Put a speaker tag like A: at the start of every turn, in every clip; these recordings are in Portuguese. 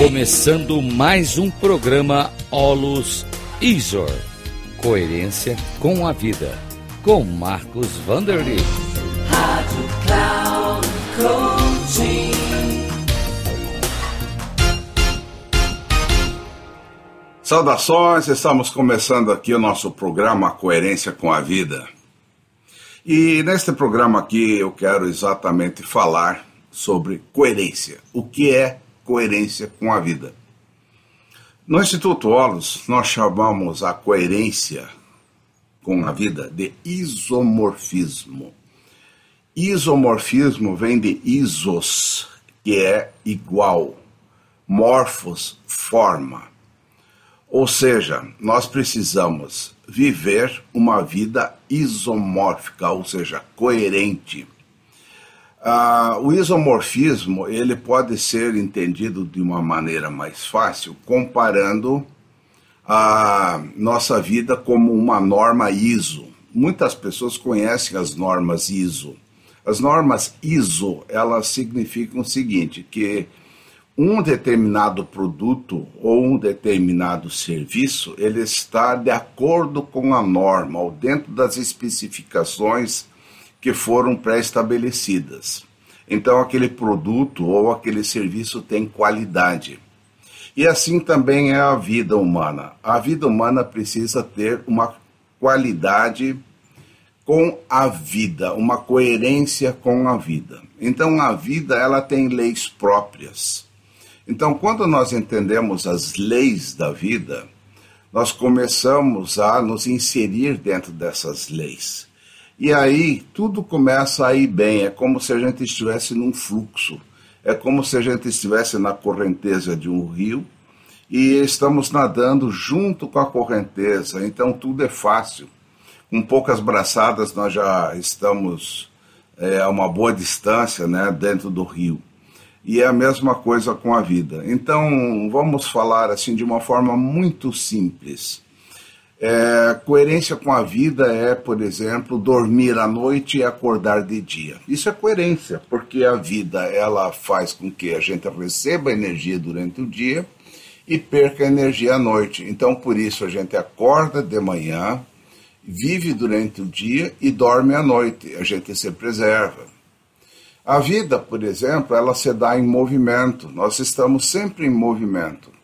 A: Começando mais um programa Olus Isor. Coerência com a vida. Com Marcos Vanderly. Rádio Cloud Coaching.
B: Saudações, estamos começando aqui o nosso programa Coerência com a Vida. E neste programa aqui eu quero exatamente falar sobre coerência. O que é coerência com a vida? No Instituto Olos, nós chamamos a coerência com a vida de isomorfismo. Isomorfismo vem de isos, que é igual, morfos, forma. Ou seja, nós precisamos viver uma vida isomórfica, ou seja, coerente. Ah, o isomorfismo ele pode ser entendido de uma maneira mais fácil, comparando a nossa vida como uma norma ISO. Muitas pessoas conhecem as normas ISO. As normas ISO elas significam o seguinte, que um determinado produto ou um determinado serviço, ele está de acordo com a norma ou dentro das especificações que foram pré-estabelecidas. Então, aquele produto ou aquele serviço tem qualidade. E assim também é a vida humana. A vida humana precisa ter uma qualidade com a vida, uma coerência com a vida. Então, a vida ela tem leis próprias. Então, quando nós entendemos as leis da vida, nós começamos a nos inserir dentro dessas leis. E aí tudo começa a ir bem, é como se a gente estivesse num fluxo, é como se a gente estivesse na correnteza de um rio e estamos nadando junto com a correnteza, então tudo é fácil. Com poucas braçadas nós já estamos é, a uma boa distância né, dentro do rio. E é a mesma coisa com a vida. Então, vamos falar assim de uma forma muito simples. É, coerência com a vida é, por exemplo, dormir à noite e acordar de dia. Isso é coerência, porque a vida ela faz com que a gente receba energia durante o dia e perca energia à noite. Então, por isso a gente acorda de manhã, vive durante o dia e dorme à noite. A gente se preserva. A vida, por exemplo, ela se dá em movimento. Nós estamos sempre em movimento.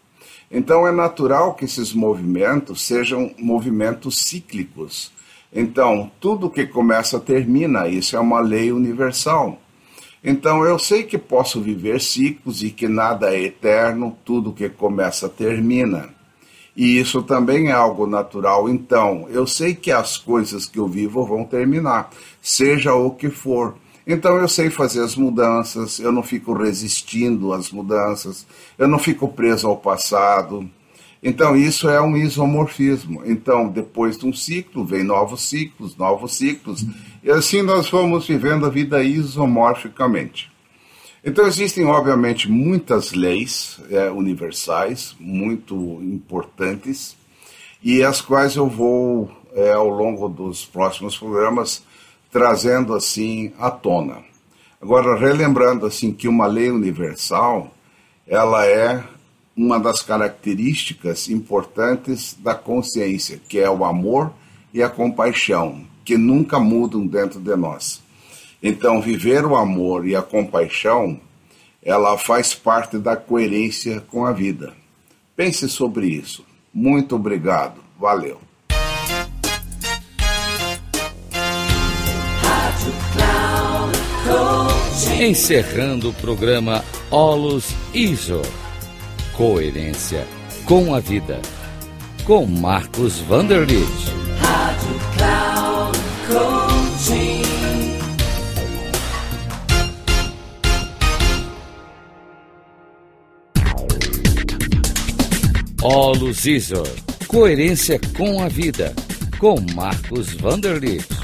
B: Então é natural que esses movimentos sejam movimentos cíclicos. Então, tudo que começa termina, isso é uma lei universal. Então, eu sei que posso viver ciclos e que nada é eterno, tudo que começa termina. E isso também é algo natural. Então, eu sei que as coisas que eu vivo vão terminar, seja o que for. Então eu sei fazer as mudanças, eu não fico resistindo às mudanças, eu não fico preso ao passado. Então isso é um isomorfismo. Então depois de um ciclo vem novos ciclos, novos ciclos, e assim nós vamos vivendo a vida isomorficamente. Então existem obviamente muitas leis é, universais, muito importantes, e as quais eu vou é, ao longo dos próximos programas trazendo assim à tona. Agora, relembrando assim que uma lei universal, ela é uma das características importantes da consciência, que é o amor e a compaixão, que nunca mudam dentro de nós. Então, viver o amor e a compaixão, ela faz parte da coerência com a vida. Pense sobre isso. Muito obrigado. Valeu.
A: Encerrando o programa Olus ISO. Coerência com a vida. Com Marcos Vanderlit. Rádio Cloud Coaching. Olus ISO. Coerência com a vida. Com Marcos Vanderlit.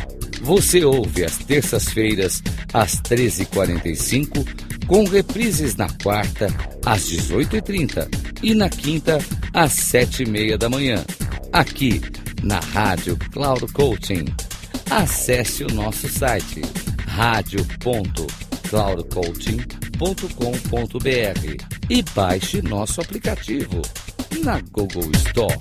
A: Você ouve às terças-feiras, às 13h45, com reprises na quarta, às 18h30 e na quinta, às 7h30 da manhã. Aqui, na Rádio Cloud Coaching. Acesse o nosso site radio.cloudcoaching.com e baixe nosso aplicativo na Google Store.